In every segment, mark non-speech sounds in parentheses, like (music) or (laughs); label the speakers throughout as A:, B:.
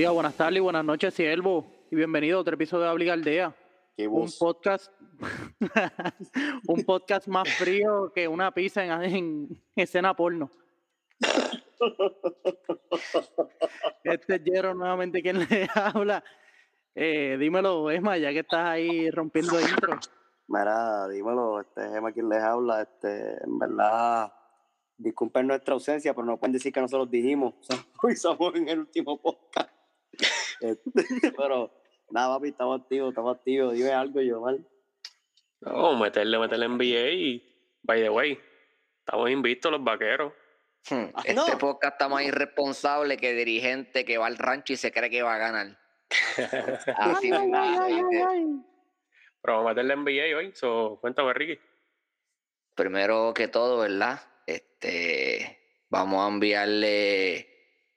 A: Días, buenas tardes y buenas noches, siervo. Y bienvenido a otro episodio de Habla Aldea.
B: Qué
A: Un podcast, (laughs) un podcast más frío que una pizza en, en escena porno. Este es Jero nuevamente quien le (laughs) habla. Eh, dímelo, Esma, ya que estás ahí rompiendo intro.
B: Mira, dímelo, este Gemma quien les habla, este, en verdad, disculpen nuestra ausencia, pero no pueden decir que nosotros dijimos, o (laughs) sea, hoy somos en el último podcast. Este, (laughs) pero, nada, papi, estamos activos, estamos activos, dime algo, yo, mal.
C: No, meterle, meterle NBA y, by the way, estamos invictos los vaqueros.
D: Hmm,
B: Ah,
D: Este
B: no.
D: podcast está más irresponsable que dirigente que va al rancho y se cree que va a ganar. (laughs) Así
A: Ay,
D: mismo,
A: ay, ay.
C: Pero vamos a meterle NBA hoy, so, cuéntame, Ricky.
D: Primero que todo, ¿verdad? Este, vamos a enviarle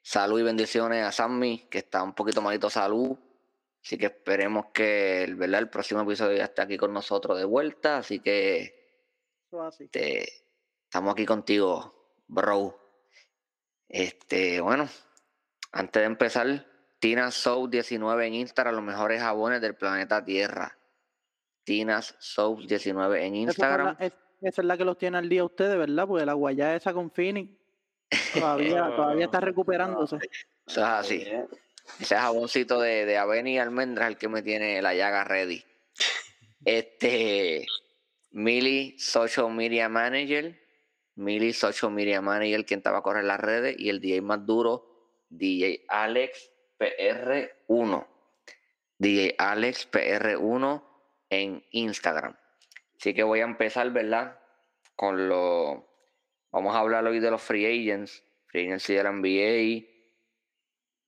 D: salud y bendiciones a Sammy, que está un poquito malito salud. Así que esperemos que el, ¿verdad? el próximo episodio ya esté aquí con nosotros de vuelta. Así que
A: así.
D: este, estamos aquí contigo, bro. Este, bueno, antes de empezar, Tina Soap 19 en Instagram, los mejores jabones del planeta Tierra. Tinas Soap 19 en
A: Esa es
D: Instagram.
A: la- es- esa es la que los tiene al día ustedes, ¿verdad? Porque la guayá esa con Phoenix todavía, (laughs) todavía está recuperándose.
D: Eso es así. Ese jaboncito de, de avena y almendras el que me tiene la llaga ready. Este, Mili, Social Media Manager. Mili, Social Media Manager, quien estaba a correr las redes. Y el DJ más duro, DJ Alex PR1. DJ Alex PR1 en Instagram. Así que voy a empezar, ¿verdad? Con lo... Vamos a hablar hoy de los free agents. Free agents de la NBA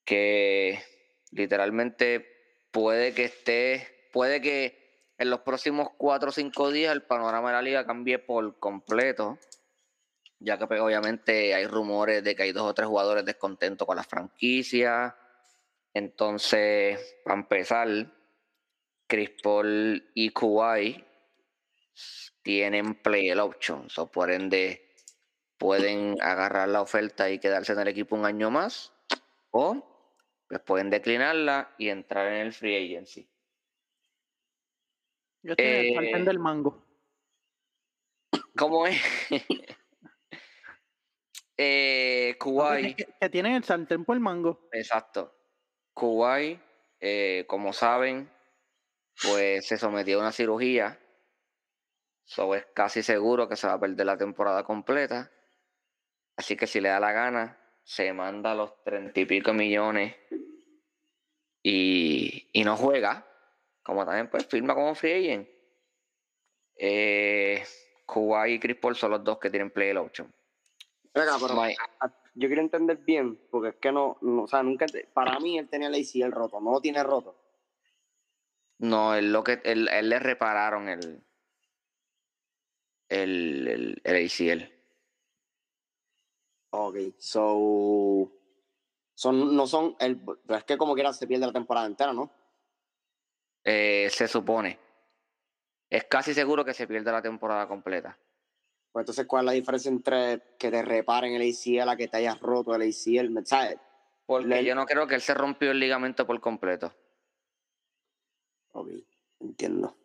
D: que literalmente puede que esté, puede que en los próximos cuatro o cinco días el panorama de la liga cambie por completo, ya que pues, obviamente hay rumores de que hay dos o tres jugadores descontentos con la franquicia. Entonces, para empezar, Chris y Kawhi tienen play options, o por ende pueden agarrar la oferta y quedarse en el equipo un año más, o pues pueden declinarla y entrar en el free agency.
A: Yo estoy en el
D: Eh,
A: del mango.
D: ¿Cómo es? (laughs) eh, Kuwait,
A: Que, que tienen el sartén por el mango.
D: exacto. Kuwait, eh, como saben, pues se sometió a una cirugía. So es casi seguro que se va a perder la temporada completa. Así que si le da la gana, se manda los treinta y pico millones y, y no juega. Como también pues firma como free agent. Eh, Kuwait y Chris Paul son los dos que tienen play option.
B: Venga, pero
D: No hay-
B: a- yo quiero entender bien, porque es que no, no, o sea, nunca, para mí él tenía el ACL roto, no lo tiene roto.
D: No, él, lo que, él, él le repararon el, el, el, el ACL.
B: Ok, so, son, no son, el, pero es que como quiera se pierde la temporada entera, ¿no?
D: Eh, se supone. Es casi seguro que se pierde la temporada completa.
B: Pues entonces, ¿cuál es la diferencia entre que te reparen el ACL a que te hayas roto el ACL? ¿Me- ¿Sabes?
D: Porque
B: Le-
D: yo no creo que él se rompió el ligamento por completo.
B: Ok, entiendo.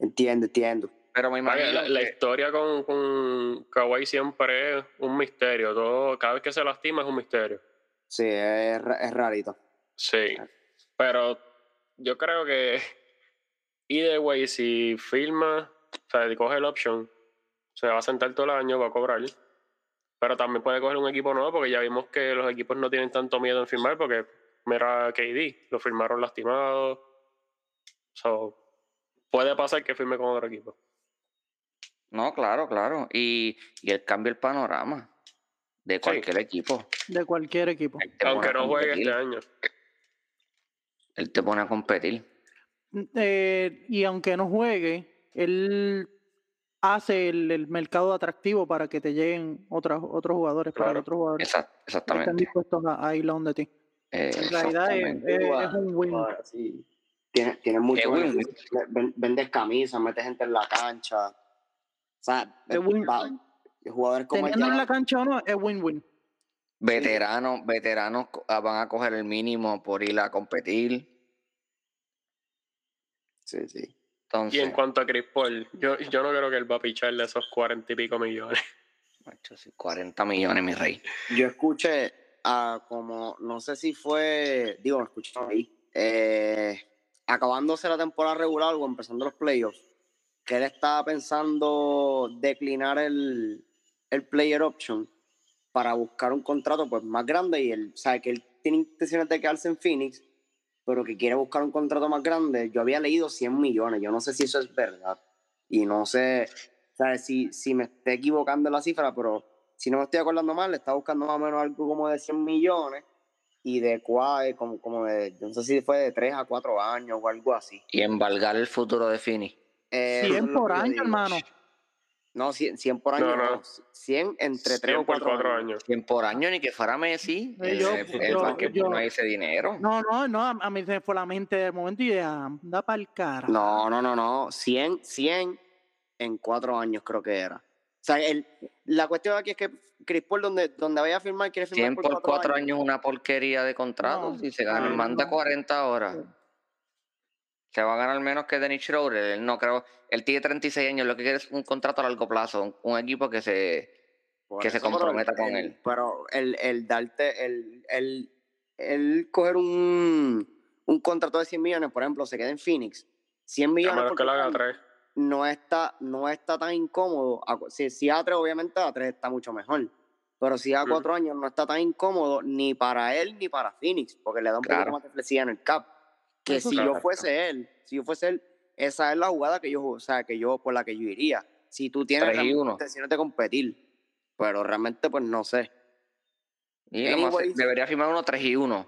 B: Entiendo, entiendo.
D: Pero me
C: Vaya,
D: imagino
C: la, historia con, con Kawhi siempre es un misterio. Todo, cada vez que se lastima es un misterio.
B: Sí, es, es rarito.
C: Sí. Pero yo creo que (laughs) either way, si firma, o sea, si coge el option, se va a sentar todo el año, va a cobrar. Pero también puede coger un equipo nuevo porque ya vimos que los equipos no tienen tanto miedo en firmar porque mira KD, lo firmaron lastimado. So, puede pasar que firme con otro equipo.
D: No, claro, claro. Y, y él cambia el panorama de cualquier equipo.
A: De cualquier equipo.
C: Aunque no juegue este año.
D: Él te pone a competir.
A: Eh, y aunque no juegue, él hace el, el mercado atractivo para que te lleguen otros otros jugadores, para otros jugadores
D: Exact- exactamente.
A: dispuestos a, a ir donde ti.
D: Eh,
A: En realidad es,
D: exactamente.
A: es- es un win.
B: Sí. Tienes tiene mucho. Ven- Vendes camisas, metes gente en la cancha. O sea,
A: Es win-
B: jugadores como
A: Teniendo en la cancha o no, es win-win.
D: Veteranos, veteranos ah, van a coger el mínimo por ir a competir.
B: Sí, sí.
D: Entonces,
C: Y en cuanto a Chris Paul, yo, yo no creo que él va a picharle esos cuarenta y pico millones. (laughs)
D: macho, sí, 40 millones, mi rey.
B: Yo escuché a como, no sé si fue, digo, lo escuché ahí, eh, acabándose la temporada regular o empezando los playoffs, que él estaba pensando declinar el, el player option para buscar un contrato pues más grande y él sabe que él tiene intenciones de quedarse en Phoenix, pero que quiere buscar un contrato más grande. Yo había leído 100 millones, yo no sé si eso es verdad y no sé ¿sabes? Si, si me estoy equivocando en la cifra, pero si no me estoy acordando mal, le está buscando más o menos algo como de 100 millones y de cuál, como, como de, no sé si fue de 3 a 4 años o algo así.
D: Y embargar el futuro de Fini.
B: Eh, eso es
A: 100
B: lo
A: por
B: que
A: año, hermano.
B: No, 100, 100 por año,
C: No,
B: no,
C: no.
B: 100 entre 3
C: 100
B: o
C: por
B: 4,
C: cuatro
B: años.
C: años.
D: 100 por año, ni que fuera Messi. El,
A: yo-
D: el basquetbol
A: yo-
D: no hay ese dinero.
A: No, no, no, a a mí se me fue la mente de momento y de anda para el cara.
B: No, no, no, no, 100, 100 en 4 años creo que era. O sea, el, la cuestión aquí es que Chris Paul, donde, donde vaya a firmar, quiere firmar
D: 100 por 4 años es una porquería de contrato.
A: No,
D: si se gana,
A: no,
D: manda
A: no.
D: 40 ahora. Se va a ganar menos que Dennis Schroeder. Él no creo. Él tiene 36 años. Lo que quiere es un contrato a largo plazo. Un, un equipo que se.
B: Por
D: que se comprometa
B: el-
D: con él.
B: Pero el, el darte, el, el, el coger un, un contrato de 100 millones, por ejemplo, se queda en Phoenix, 100
C: A
B: millones por
C: que lo haga tres.
B: no está, no está tan incómodo. Si, si A3, obviamente A3 está mucho mejor. Pero si a cuatro años no está tan incómodo ni para él ni para Phoenix, porque le da un
D: Claro.
B: poquito más de flexibilidad en el cap. Que si yo fuese él, si yo fuese él, esa es la jugada que yo, o sea, que yo, por la que yo iría. Si tú tienes
D: Tres
B: de competir, pero realmente, pues no sé.
D: Y más-
B: Anyways.
D: debería firmar uno 3 y 1.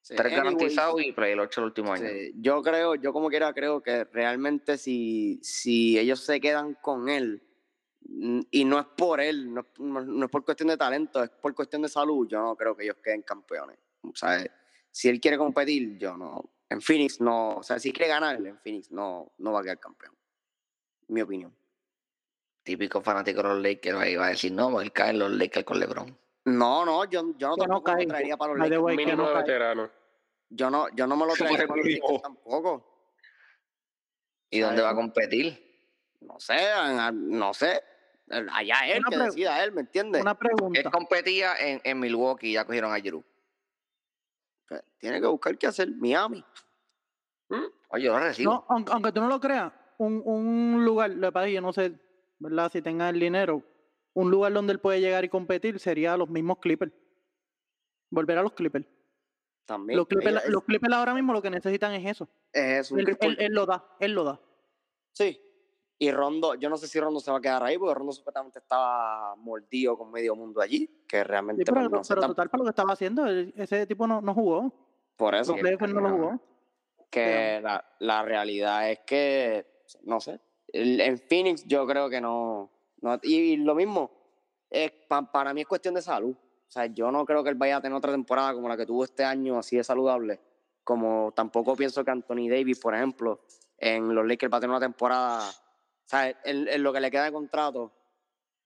B: Sí,
D: 3
B: anyways,
D: garantizados y play el 8 el último año.
B: sí, yo creo, yo como quiera creo que realmente si, si ellos se quedan con él, mm, y no es por él, no- no es por cuestión de talento, es por cuestión de salud, yo no creo que ellos queden campeones. O sea, si él quiere competir, yo no. En Phoenix no, o sea, si quiere ganar, en Phoenix no, no va a quedar campeón. Mi opinión.
D: Típico fanático de los Lakers ahí va a decir, no, él cae en los Lakers con LeBron.
B: No, no, yo, yo no
A: Que no
B: lo
A: cae.
B: traería para los Lakers.
A: way,
C: Mínimo
A: no
C: veterano.
B: Yo no, yo no me lo (laughs) traería para los. Lakers tampoco.
D: ¿Y dónde va a competir?
B: No sé, no sé. Allá él,
A: Una
B: que decida él, ¿me entiendes?
A: Una
D: Él
A: pregunta.
D: competía en, en Milwaukee y ya cogieron a Giroud.
B: Tiene que buscar qué hacer. Miami.
D: Oye, yo lo recibo.
A: No, aunque, aunque tú no lo creas, un, un lugar, lo que pasa es que yo no sé, ¿verdad? Si tenga el dinero, un lugar donde él puede llegar y competir sería los mismos Clippers. Volver a los Clippers.
B: También.
A: Los Clippers,
B: Ella-
A: los Clippers ahora mismo lo que necesitan es eso.
B: es eso, un
A: él- él lo da, él lo da.
B: Sí. Y Rondo, yo no sé si Rondo se va a quedar ahí, porque Rondo supuestamente estaba mordido con medio mundo allí, que realmente
A: Sí, pero
B: pues, no
A: pero para lo que estaba haciendo, él- ese tipo no, no jugó.
B: por eso.
A: Él no lo jugó.
B: que la, la realidad es que, no sé, en Phoenix yo creo que no, no- y, lo mismo, es, pa- para mí es cuestión de salud. O sea, yo no creo que él vaya a tener otra temporada como la que tuvo este año, así de saludable, como tampoco pienso que Anthony Davis, por ejemplo, en los Lakers va a tener una temporada, sea, en, en lo que le queda de contrato,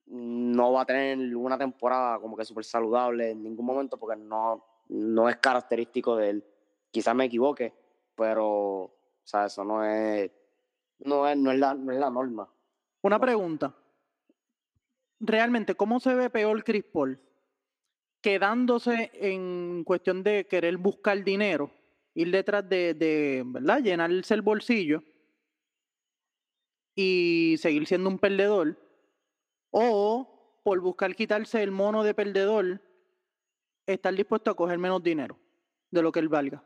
B: no va a tener una temporada como que súper saludable en ningún momento porque no, no es característico de él. Quizás me equivoque, pero o sea, eso no es, no es, no es, la, no es la norma.
A: Una pregunta. Realmente, ¿cómo se ve peor Chris Paul? Quedándose en cuestión de querer buscar dinero, ir detrás de, de ¿verdad? Llenarse el bolsillo y seguir siendo un perdedor. O por buscar quitarse el mono de perdedor, estar dispuesto a coger menos dinero de lo que él valga.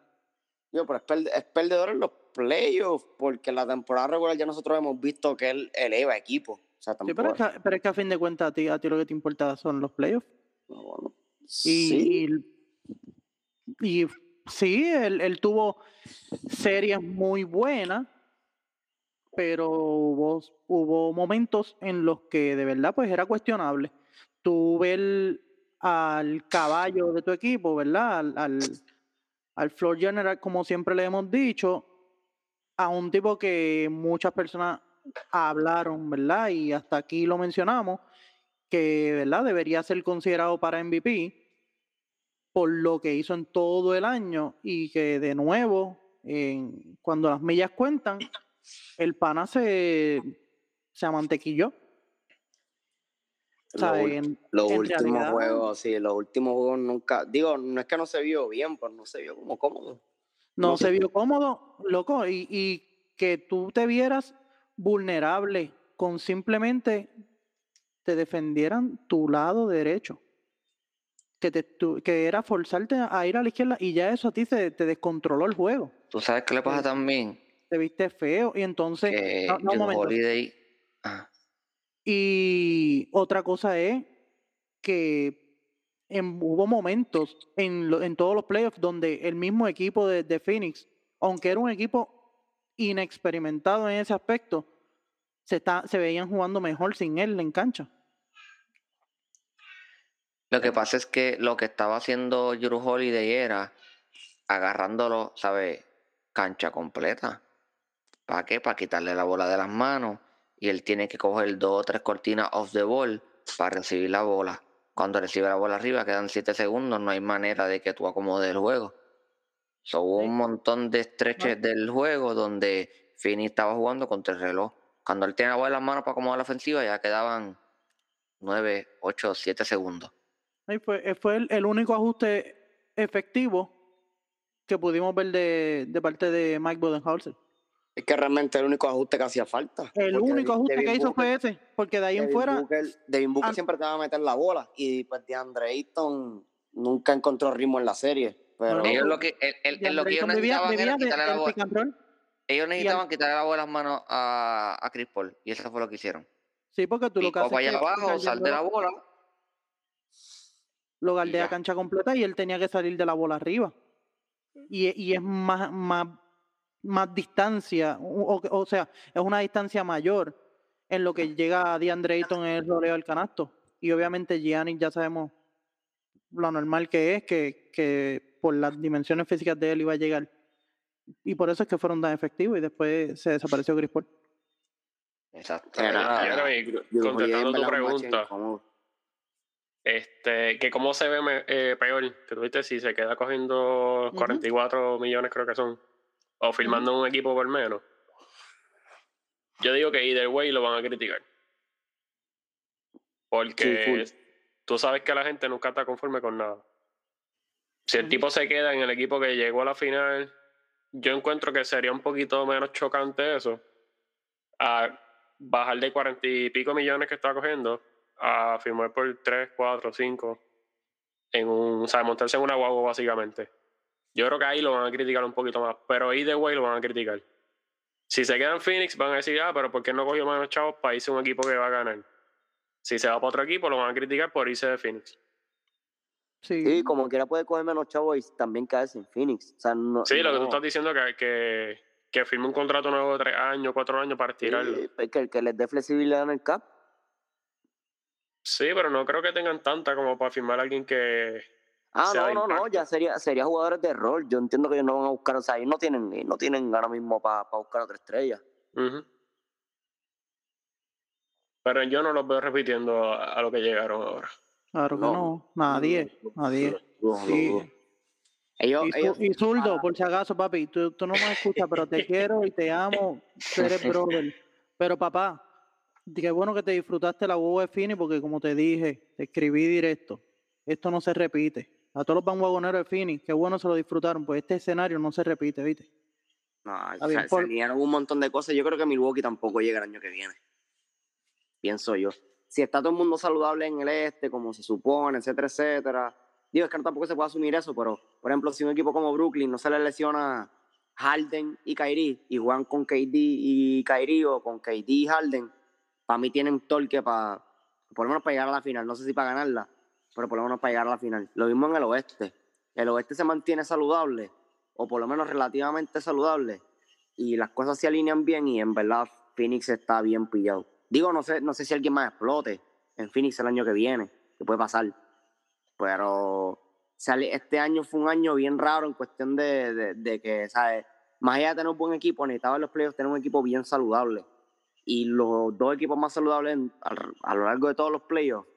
B: Yo, pero es, perde- es perdedor en los playoffs, porque en la temporada regular ya nosotros hemos visto que él eleva equipo. O sea,
A: Sí, pero, es que, pero es que a fin de cuentas a ti, a ti lo que te importa son los playoffs.
B: no, bueno,
A: Y
B: sí,
A: y, y sí, él, él tuvo series muy buenas, pero hubo, hubo momentos en los que de verdad pues era cuestionable. Tú ves al caballo de tu equipo, ¿verdad? Al, al, floor general, como siempre le hemos dicho, a un tipo que muchas personas hablaron, ¿verdad? Y hasta aquí lo mencionamos, que, ¿verdad? Debería ser considerado para MVP, por lo que hizo en todo el año y que de nuevo, cuando las millas cuentan, el pana se, se amantequilló.
B: Los, los
A: en
B: últimos
A: realidad-
B: juegos, sí, los últimos juegos nunca. Digo, no es que no se vio bien, pero no se vio como cómodo.
A: no
B: No
A: se vio cómodo, loco, y, y que tú te vieras vulnerable con simplemente te defendieran tu lado derecho. Que, te, tu- que era forzarte a ir a la izquierda y ya eso a ti se, te descontroló el juego.
D: ¿Tú sabes qué le pasa
A: Sí.
D: también?
A: Te viste feo y entonces... No, no, un
D: Drew
A: momento.
D: Holiday... Ah,
A: Y otra cosa es que en- hubo momentos en, lo- en todos los playoffs donde el mismo equipo de, de Phoenix, aunque era un equipo inexperimentado en ese aspecto, se, está, se veían jugando mejor sin él en cancha.
D: Lo que pasa es que lo que estaba haciendo Drew Holiday era agarrándolo, ¿sabes? Cancha completa. ¿Para qué? Para quitarle la bola de las manos. Y él tiene que coger dos o tres cortinas off the ball para recibir la bola. Cuando recibe la bola arriba, quedan 7 segundos, no hay manera de que tú acomodes el juego. So, hubo un montón de estreches del juego donde Finney estaba jugando contra el reloj. Cuando él tiene la bola en las manos para acomodar la ofensiva, ya quedaban 9, 8, 7 segundos.
A: Ahí fue, eh, fue el, el único ajuste efectivo que pudimos ver de, de parte de Mike Budenholzer.
B: Es que realmente el único ajuste que hacía falta.
A: El único
B: Devin-
A: ajuste que hizo
B: Booker-
A: fue ese, porque de ahí en fuera...
B: Booker, Devin Booker siempre te va a meter la bola y pues DeAndre Ayton nunca encontró ritmo en la serie. Pero
A: No,
D: ellos lo que, el- el- el- lo que ellos necesitaban
A: vivía
D: era
A: de-
D: quitarle la bola. Ellos necesitaban quitarle la bola de las manos a, a Chris Paul. Y eso fue lo que hicieron.
A: Sí, porque tú lo que haces es
D: allá
A: que
D: abajo, sal de la bola.
A: lo galdea cancha completa y él tenía que salir de la bola arriba. Y, y es más, más, más distancia, o, o sea, es una distancia mayor en lo que llega a DeAndre Ayton en el roleo del canasto. Y obviamente Giannis ya sabemos lo normal que es, que, que por las dimensiones físicas de él iba a llegar. Y por eso es que fueron tan efectivos y después se desapareció Chris Paul.
D: Exacto.
C: Contestando tu pregunta, este, que cómo se ve eh, peor, que tuviste si se queda cogiendo
A: Ujú.
C: 44 millones creo que son, o firmando un equipo por menos. Yo digo que either way lo van a criticar. Porque tú sabes que la gente nunca está conforme con nada. Si el tipo se queda en el equipo que llegó a la final, yo encuentro que sería un poquito menos chocante eso. A bajar de cuarenta y pico millones que está cogiendo a firmar por 3, 4, 5 en un, o sea, montarse en una guagua básicamente. Yo creo que ahí lo van a criticar un poquito más, pero either way lo van a criticar. Si se queda en Phoenix van a decir, ah, pero ¿por qué no cogió menos chavos para irse a un equipo que va a ganar? Si se va para otro equipo lo van a criticar por irse de Phoenix.
A: Sí.
B: Sí, como quiera puede coger menos chavos y también caerse en Phoenix. O sea, no,
C: Sí, lo que tú estás diciendo que, que, que firme un contrato nuevo de 3 años, 4 años para tirarlo.
B: Sí, que, que les dé flexibilidad en el cap.
C: Sí, pero no creo que tengan tanta como para firmar a alguien que.
B: Ah, no, no, no, ya sería, sería jugadores de rol. Yo entiendo que ellos no van a buscar, o sea, ellos no tienen, ellos no tienen ahora mismo para buscar otra estrella.
C: Pero yo no los veo repitiendo a, a lo que llegaron ahora.
A: Claro que
B: No.
A: no, nadie, nadie. Sí.
B: Ellos,
A: Y,
B: ellos,
A: y zurdo, por si acaso, papi, tú, tú no me escuchas, pero te (laughs) quiero y te amo, tú eres (laughs) brother. Pero papá, qué bueno que te disfrutaste la huevo de Fini porque como te dije, te escribí directo, esto no se repite. A todos los vanguagoneros de Fini, qué bueno se lo disfrutaron, pues este escenario no se repite, ¿viste?
B: no,
A: Está
B: o
A: bien,
B: sea,
A: por-
B: se alinearon un montón de cosas. Yo creo que Milwaukee tampoco llega el año que viene. Pienso yo. Si está todo el mundo saludable en el este, como se supone, etcétera, etcétera. Digo, es que no tampoco se puede asumir eso, pero, por ejemplo, si un equipo como Brooklyn no se le lesiona Harden y Kyrie y juegan con KD y Kyrie o con KD y Harden, para mí tienen torque para, por lo menos para llegar a la final. No sé si para ganarla, pero por lo menos para llegar a la final. Lo mismo en el oeste. El oeste se mantiene saludable, o por lo menos relativamente saludable, y las cosas se alinean bien y en verdad Phoenix está bien pillado. Digo, no sé, no sé si alguien más explote en Phoenix el año que viene, que puede pasar. Pero sale- este año fue un año bien raro en cuestión de, de- de que, ¿sabes? Más allá de tener un buen equipo, necesitaba en los playoffs tener un equipo bien saludable. Y los dos equipos más saludables a, lo largo de todos los playoffs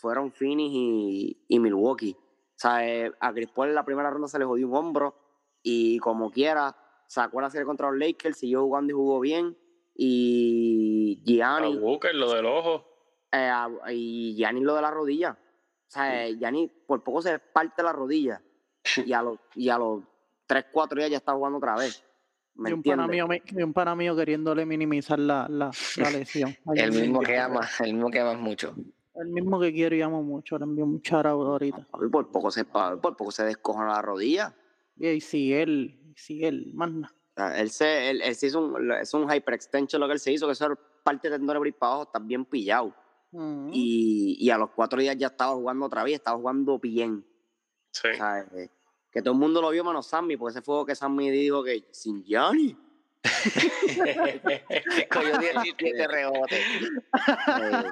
B: fueron Phoenix y, y Milwaukee. O sea, eh, a Chris Paul en la primera ronda se le jodió un hombro y como quiera sacó la serie contra los Lakers, siguió jugando y jugó bien. Y
C: A
B: Gianni,
C: Booker, lo del ojo.
B: eh, a- y Gianni lo de la rodilla. O sea, eh, Gianni por poco se parte la rodilla (laughs) y a los, y a los 3, 4 días ya está jugando otra vez. ¿Me
A: Y un pana mío, me- y un pana mío queriéndole minimizar la, la, la (laughs) lesión.
D: El mismo que ama, el mismo que amas mucho.
A: El mismo que quiero y amo mucho. Le envío un ahorita.
B: Papi, Por poco se, por poco se descojona la rodilla.
A: Y si él, si él,
B: sea, Él se, él, él se hizo un, es un hyperextension lo que él se hizo, que eso era parte de tendón de para abajo, está bien pillado.
A: Mm.
B: Y, y a los cuatro días ya estaba jugando otra vez, estaba jugando bien.
C: Sí.
B: O sea, eh, que todo el mundo lo vio menos Sammy, porque ese fue lo que Sammy dijo que sin Gianni. (laughs) (laughs)
D: Cogió 17 rebotes. (laughs)
B: Eh,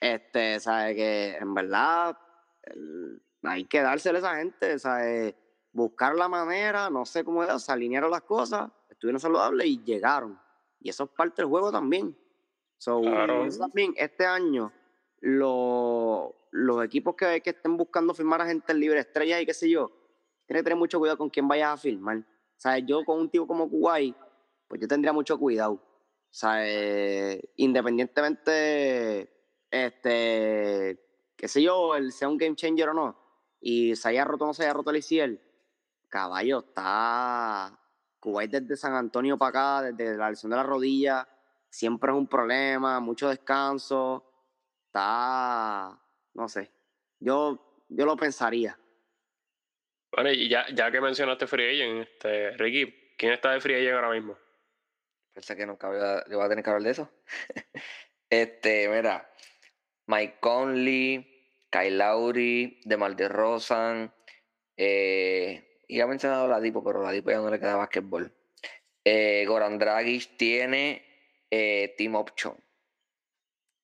B: este, sabe que en verdad el- hay que dársele a esa gente, sabe buscar la manera, no sé cómo era, se alinearon las cosas, estuvieron saludables y llegaron. Y eso es parte del juego también. So,
C: Claro.
B: también este año lo- los equipos que, que estén buscando firmar a gente libre, estrellas y qué sé yo, tienen que tener mucho cuidado con quién vayas a firmar. Sea, yo con un tipo como Kuwait, pues yo tendría mucho cuidado. Eh, independientemente, este, qué sé yo, el sea un game changer o no, y se haya roto o no se haya roto el ICL, caballo, está Kuwait desde San Antonio para acá, desde la lesión de la rodilla, siempre es un problema, mucho descanso, está, no sé, yo, yo lo pensaría.
C: Bueno, y ya, ya que mencionaste Free Agent, este, Ricky, ¿quién está de Free Agent ahora mismo?
D: Pensé que nunca voy a, yo voy a tener que hablar de eso. (laughs) este, mira. Mike Conley, Kyle Lowry, DeMar DeRozan. Eh, y ha mencionado la Dipo, pero la Dipo ya no le queda básquetbol. Eh, Goran Dragic tiene eh, Team Option.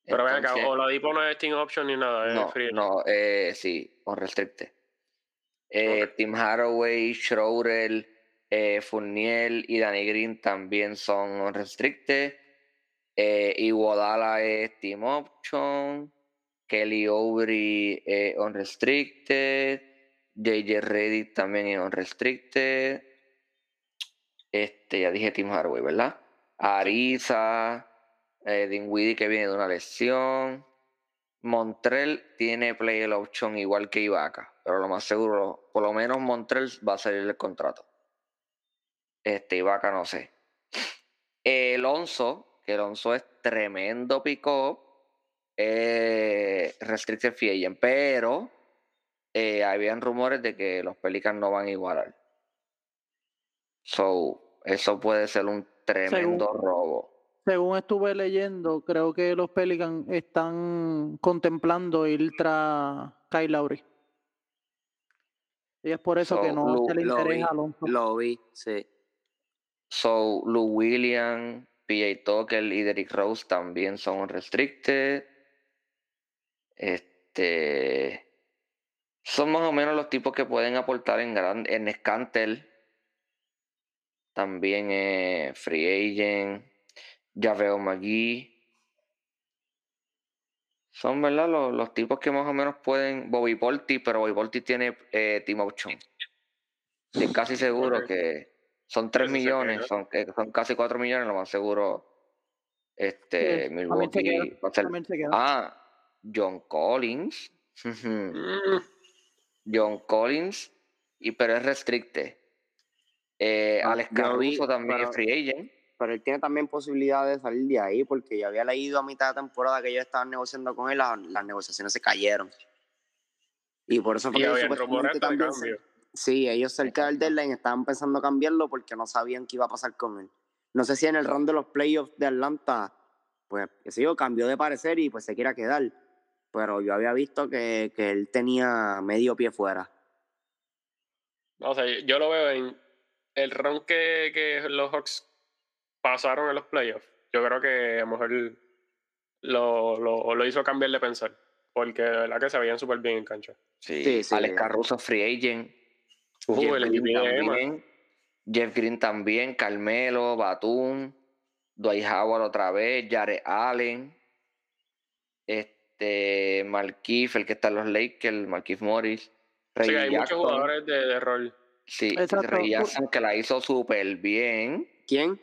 C: Pero ven acá,
D: Entonces-
C: Oladipo no es Team Option ni nada, es
D: no,
C: Free
D: no, eh, sí, con restricte. Eh,
C: Ok.
D: Tim Haraway, Schroeder, eh, Fournier y Danny Green también son unrestricted. Eh, Iguodala es Team Option. Kelly Oubre es unrestricted. JJ Reddick también es unrestricted. Este, ya dije Tim Haraway, ¿verdad? Ariza, eh, Dinwiddie que viene de una lesión. Montrell tiene play option igual que Ibaka, pero lo más seguro, por lo menos Montrell va a salir el contrato. Este Ibaka no sé. El Alonso, que Alonso es tremendo pick-up, eh, restricted free agent, pero eh, habían rumores de que los Pelicans no van a igualar. So, eso puede ser un tremendo robo.
A: Según estuve leyendo, creo que los Pelicans están contemplando ir tras Kyle Lowry. Y es por eso que no
D: Lu-
A: se le interesa a Alonso.
B: Lo vi, sí.
D: So, Lou Williams, PJ Tucker y Derrick Rose también son unrestricted. Este. Son más o menos los tipos que pueden aportar en gran, en Scantel. También eh, Free Agent. Javeo McGee. Son, ¿verdad? Los, los tipos que más o menos pueden. Bobby Porti, pero Bobby Porti tiene eh, Team Option. Estoy casi seguro que son 3
C: Ese se
D: millones, son, casi 4 millones, lo más seguro. Este,
A: Sí, queda,
D: Milwaukee va a ser-. Ah, John Collins.
C: Mm,
D: John Collins, y pero es restricte. Eh,
B: Ah,
D: Alex Caruso también
B: pero-
D: es free agent.
B: pero él tiene también posibilidad de salir de ahí, porque yo había leído a mitad de temporada que ellos estaban negociando con él, las, las negociaciones se cayeron. Y por eso fue que supuestamente también se-. Sí, ellos cerca del deadline estaban pensando cambiarlo porque no sabían qué iba a pasar con él. No sé si en el round de los playoffs de Atlanta, pues, qué sé yo, cambió de parecer y pues se quiera quedar. Pero yo había visto que, que él tenía medio pie fuera.
C: No, o sea, yo lo veo en el run que, que los Hawks pasaron en los playoffs. Yo creo que a lo mejor lo, lo, lo hizo cambiar de pensar. Porque de verdad que se veían súper bien en cancha.
D: Sí,
B: Sí, sí.
D: Alex Caruso free agent.
C: Uh,
D: Jeff,
C: el
D: Green también, Jeff Green también, Carmelo, Batum, Dwight Howard otra vez, Jared Allen, este, Markif, el que está en los Lakers, Markif Morris, Reggie
C: Sí, hay muchos jugadores de, de rol.
D: Sí,
A: Exacto.
D: Reggie Jackson que la hizo súper bien.
B: ¿Quién?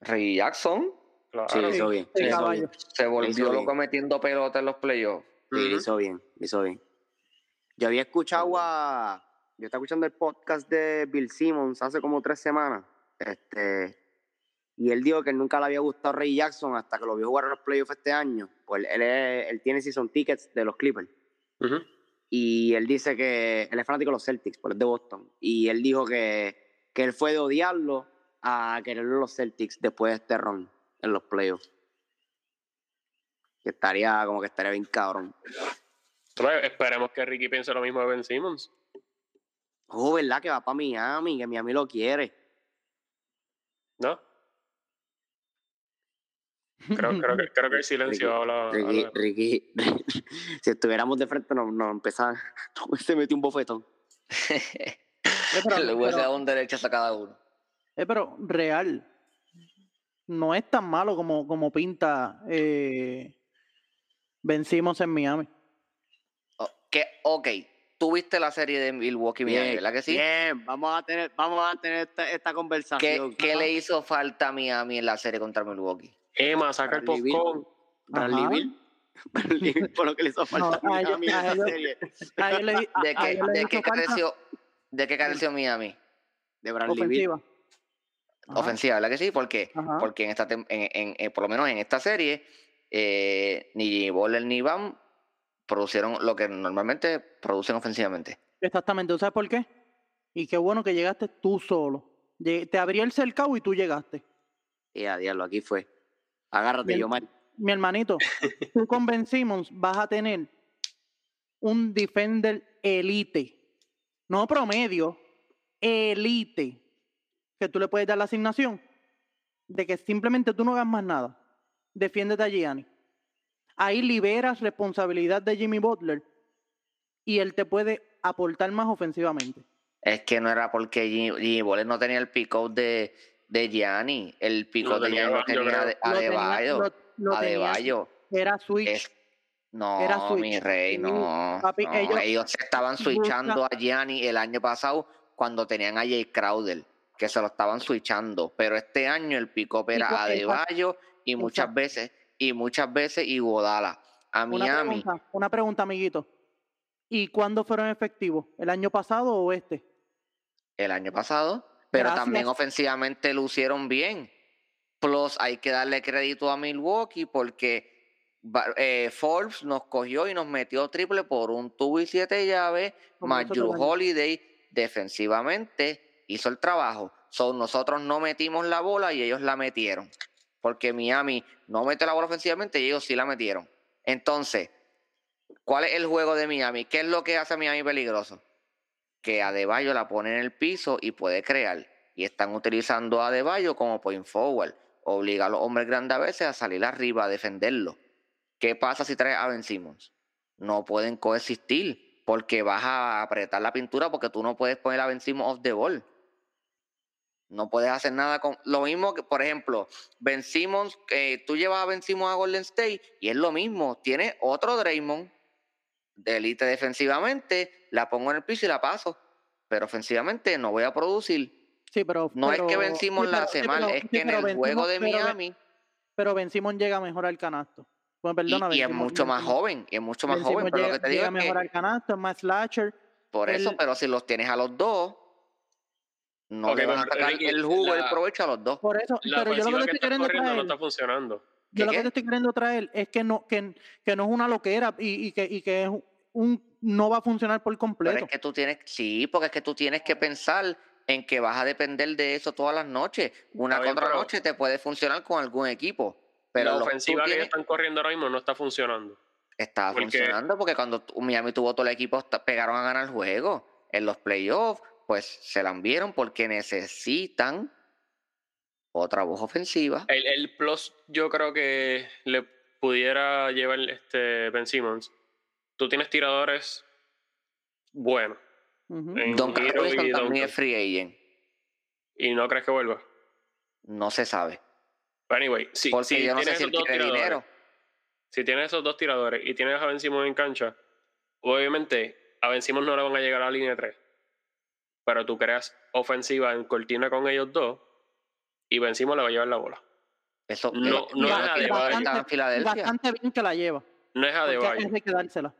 D: Reggie Jackson
C: Claro.
B: Sí, lo hizo bien.
A: Sí,
B: lo hizo
A: caballo.
B: bien.
D: se
B: hizo
D: volvió
B: bien.
D: loco metiendo pelota en los playoffs.
B: Sí, lo
C: Ujú.
B: hizo bien, lo hizo bien. Yo había escuchado a. Yo estaba escuchando el podcast de Bill Simmons hace como tres semanas. Este. Y él dijo que él nunca le había gustado Ray Jackson hasta que lo vio jugar en los playoffs este año. Pues él, es- él tiene season tickets de los Clippers. Y él dice que él es fanático de los Celtics, por es de Boston. Y él dijo que, que él fue de odiarlo a quererlo los Celtics después de este run en los playoffs. Que estaría como que estaría bien cabrón.
C: Esperemos que Ricky piense lo mismo de Ben Simmons.
B: Oh, ¿verdad? Que va para Miami, que Miami lo quiere.
C: ¿No? Creo, (laughs) creo, que, creo que el silencio
B: Ricky,
C: habla.
B: Ricky,
C: habla-
B: Ricky, (laughs) si estuviéramos de frente, nos no empezaba, (laughs) se metió un bofetón.
A: Eh, pero,
D: Le hubiese dado un derecho a cada uno.
A: eh, pero real. No es tan malo como, como pinta eh, vencimos en Miami.
D: Oh, que, ok, tú viste la serie de Milwaukee Miami, ¿verdad que sí?
B: Bien, vamos a tener, vamos a tener esta, esta
D: ¿Qué,
B: conversación.
D: qué le hizo falta a Miami en la serie contra Milwaukee?
C: Emma, saca el popcorn.
B: Bradley Beal, por (laughs) lo que le hizo falta
A: No,
B: a Miami en esa serie.
A: A
D: ¿De qué, de qué careció, ¿De qué careció Miami?
B: De Bradley Beal.
A: ofensiva. Ajá,
D: Ofensiva, ¿verdad que sí? ¿Por qué?
A: Ajá.
D: Porque en esta tem- en, en- en- por lo menos en esta serie, eh, ni Bowler ni Bam producieron lo que normalmente producen ofensivamente.
A: Exactamente. ¿Tú sabes por qué? Y qué bueno que llegaste tú solo. Te abrí el cercado y tú llegaste.
B: Y a diablo, aquí fue. Agárrate, yo, Mari.
A: Mi hermanito, tú (laughs) con Ben Simmons vas a tener un defender elite. No promedio, elite. Que tú le puedes dar la asignación de que simplemente tú no hagas más nada. Defiéndete a Gianni. Ahí liberas responsabilidad de Jimmy Butler y él te puede aportar más ofensivamente.
D: Es que no era porque Jimmy, Jimmy Butler no tenía el pick-up de, de Gianni. El pick-up de
C: tenía
D: Gianni
C: yo
D: tenía de- Adebayo.
A: lo- lo tenía-
D: Adebayo.
A: Era switch.
D: Es- no,
A: Era switch.
D: mi rey, no.
A: papi,
D: no,
A: ellos-
D: ellos, se estaban
A: busca-
D: switchando a Gianni el año pasado cuando tenían a Jay Crowder, que se lo estaban switchando. Pero este año el pick-up era Adebayo y muchas
A: exacto.
D: veces, y muchas veces Iguodala. A
A: Una
D: Miami,
A: pregunta, una pregunta, amiguito. ¿Y cuándo fueron efectivos? ¿El año pasado o este?
D: el año pasado, pero
A: Gracias.
D: también ofensivamente lucieron bien. Plus, hay que darle crédito a Milwaukee porque eh, Forbes nos cogió y nos metió triple por un tubo y siete llaves, más Drew. Holiday defensivamente hizo el trabajo. So, nosotros no metimos la bola y ellos la metieron. Porque Miami no mete la bola ofensivamente y ellos sí la metieron. Entonces, ¿cuál es el juego de Miami? ¿Qué es lo que hace a Miami peligroso? Que Adebayo la pone en el piso y puede crear. Y están utilizando a Adebayo como point forward. Obliga a los hombres grandes a veces a salir arriba a defenderlo. ¿Qué pasa si traes a Ben Simmons? No pueden coexistir porque vas a apretar la pintura porque tú no puedes poner a Ben Simmons off the ball. No puedes hacer nada con... Lo mismo que, por ejemplo, Ben Simmons, eh, tú llevas a Ben Simmons a Golden State y es lo mismo. Tiene otro Draymond de élite defensivamente, la pongo en el piso y la paso. Pero ofensivamente no voy a producir.
A: Sí, pero.
D: No
A: pero-
D: es que Ben Simmons
A: sí,
D: la hace
A: sí,
D: mal, es
A: sí,
D: que en el
A: Ben
D: juego de Miami...
A: Pero Ben Simmons llega mejor al canasto. Bueno, perdona,
D: y, y es mucho más joven, y es mucho más
A: Ben
D: joven,
A: Simmons
D: pero lo que te digo
A: llega
D: es
A: mejor
D: que
A: al canasto, es más slasher.
D: por eso, pero si los tienes a los dos, no
C: Ok,
D: le van a
C: pero
D: sacar
C: Ricky,
D: el jugo, el
C: la-
D: provecho a los dos.
A: Por eso,
C: La
A: pero yo lo que
C: que
A: te estoy queriendo
C: corriendo no
A: traer.
C: está funcionando.
A: Yo
D: ¿Qué,
A: lo que te estoy queriendo traer es que no, que, que no es una loquera y, y que, y que es un no va a funcionar por
D: Pero
A: completo.
D: es que tú tienes, sí, porque es que tú tienes que pensar en que vas a depender de eso todas las noches. Una
C: Está bien,
D: contra
C: pero-
D: noche te puede funcionar con algún equipo. Pero
C: la ofensiva que
D: tienes-
C: ellos están corriendo ahora mismo no está funcionando.
D: estaba
C: porque-
D: funcionando porque cuando Miami tuvo todo el equipo, pegaron a ganar el juego. En los playoffs, pues se la vieron porque necesitan otra voz ofensiva.
C: El, el plus yo creo que le pudiera llevar este Ben Simmons. Tú tienes tiradores buenos y
D: Robinson también es free agent.
C: y no crees que vuelva.
D: No se sabe.
C: But anyway, si,
D: Porque
C: si
D: yo no sé si
C: esos dos tiradores,
D: dinero.
C: si tienes esos dos tiradores y tienes a Ben Simmons en cancha, obviamente a Ben Simmons no le van a llegar a la línea 3. Pero tú creas ofensiva en cortina con ellos dos y Ben Simmons le va a llevar la bola.
D: Eso
C: No- no es
D: que en
A: Bastante-. Bastante bien que la lleva.
C: No es
A: Porque
C: Adebayo.
A: es de quedársela.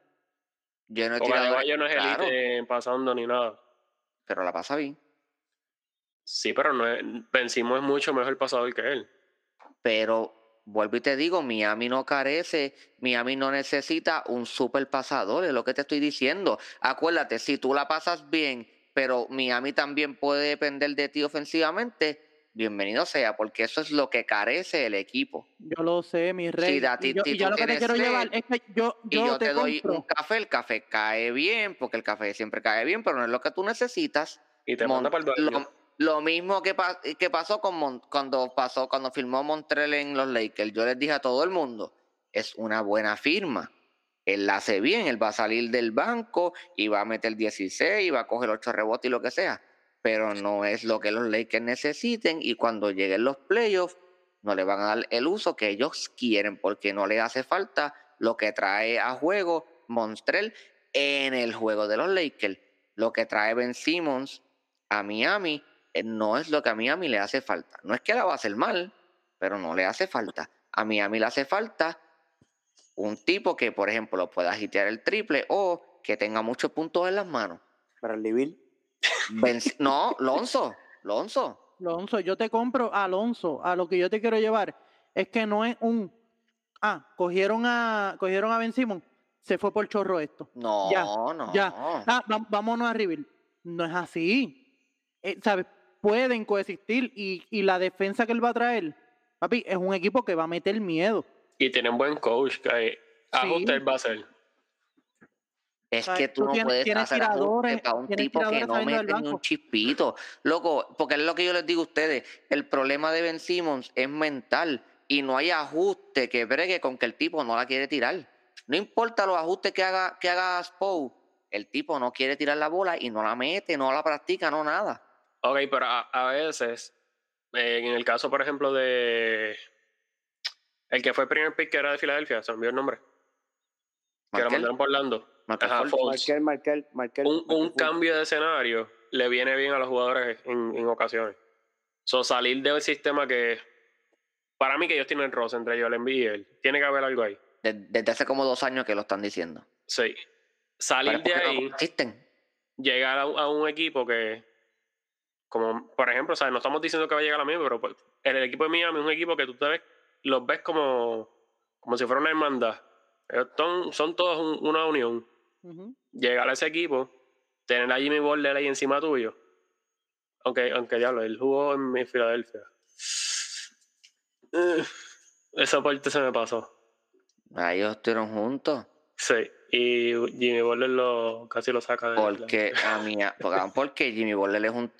D: Yo no he tirado.
C: Adebayo no es
D: claro,
C: elite pasando ni nada.
D: pero la pasa bien.
C: Sí, pero no es, mucho mejor pasador que él.
D: Pero vuelvo y te digo, Miami no carece, Miami no necesita un super pasador, es lo que te estoy diciendo. Acuérdate, si tú la pasas bien, pero Miami también puede depender de ti ofensivamente, bienvenido sea, porque eso es lo que carece el equipo.
A: Yo lo sé, mi rey.
D: da-
A: y yo,
D: si
A: y yo
D: tú
A: lo que te quiero
D: sed,
A: llevar es que yo,
D: Y
A: yo,
D: te, doy
A: compro.
D: un café, el café cae bien, porque el café siempre cae bien, pero no es lo que tú necesitas.
C: Y te manda para el
D: lo, lo mismo que, pa- que pasó con Mon- cuando pasó cuando firmó Montreal en los Lakers. Yo les dije a todo el mundo, es una buena firma. Él la hace bien, él va a salir del banco y va a meter 16 y va a coger 8 rebotes y lo que sea. Pero no es lo que los Lakers necesiten y cuando lleguen los playoffs no le van a dar el uso que ellos quieren porque no le hace falta lo que trae a juego Montreal en el juego de los Lakers. Lo que trae Ben Simmons a Miami eh, no es lo que a Miami le hace falta. No es que la va a hacer mal, pero no le hace falta. A Miami le hace falta un tipo que, por ejemplo, pueda agitear el triple o que tenga muchos puntos en las manos.
B: Bradley Bill.
D: Ben- (laughs) no, Lonzo, Lonzo.
A: Alonso, yo te compro a Alonso. A lo que yo te quiero llevar es que no es un. Ah, cogieron a, cogieron a Ben Simon, se fue por chorro esto.
D: No,
A: Ya,
D: no.
A: ya. Ah, vámonos a River. No es así. Eh, ¿Sabes? Pueden coexistir y, y la defensa que él va a traer, papi, es un equipo que va a meter miedo.
C: Y tienen buen coach. Que ajuste
A: Sí.
C: va a hacer.
D: Es que tú
A: tú
D: no
A: tienes-
D: puedes
A: tienes
D: hacer
A: tiradores-
D: para un tipo que no mete ni un chispito. Loco, porque es lo que yo les digo a ustedes. El problema de Ben Simmons es mental y no hay ajuste que bregue con que el tipo no la quiere tirar. No importa los ajustes que haga, que haga Spo, el tipo no quiere tirar la bola y no la mete, no la practica, no nada.
C: Ok, pero a, a veces, eh, en el caso, por ejemplo, de. El que fue el primer pick que era de Filadelfia, se me olvidó el nombre. Que lo
D: Markel,
C: mandaron por Orlando.
D: Markel
C: Ajá.
B: Markel, Markel, Markel.
C: un,
B: Markel
C: un cambio de escenario le viene bien a los jugadores en, en ocasiones. So, salir del sistema que. Para mí, que ellos tienen roce entre ellos, el Embiid y él. Tiene que haber algo ahí.
D: De- desde hace como dos años que lo están diciendo.
C: Sí. Salir de ahí,
D: no existen.
C: llegar a, un- a un equipo que. Como, por ejemplo, ¿sabes? no estamos diciendo que va a llegar a Miami, pero pues, el equipo de Miami es un equipo que tú te ves, los ves como, como si fuera una hermandad. Ellos son, son todos un- una unión. Llegar a ese equipo, tener a Jimmy Butler ahí encima tuyo. Aunque, aunque diablo, él jugó en mi Filadelfia. Eh, Esa parte se me pasó.
D: Ah, Ellos estuvieron juntos.
C: Sí. Y Jimmy Butler lo, casi lo saca de
D: Porque a mí, porque, porque Jimmy Butler es un.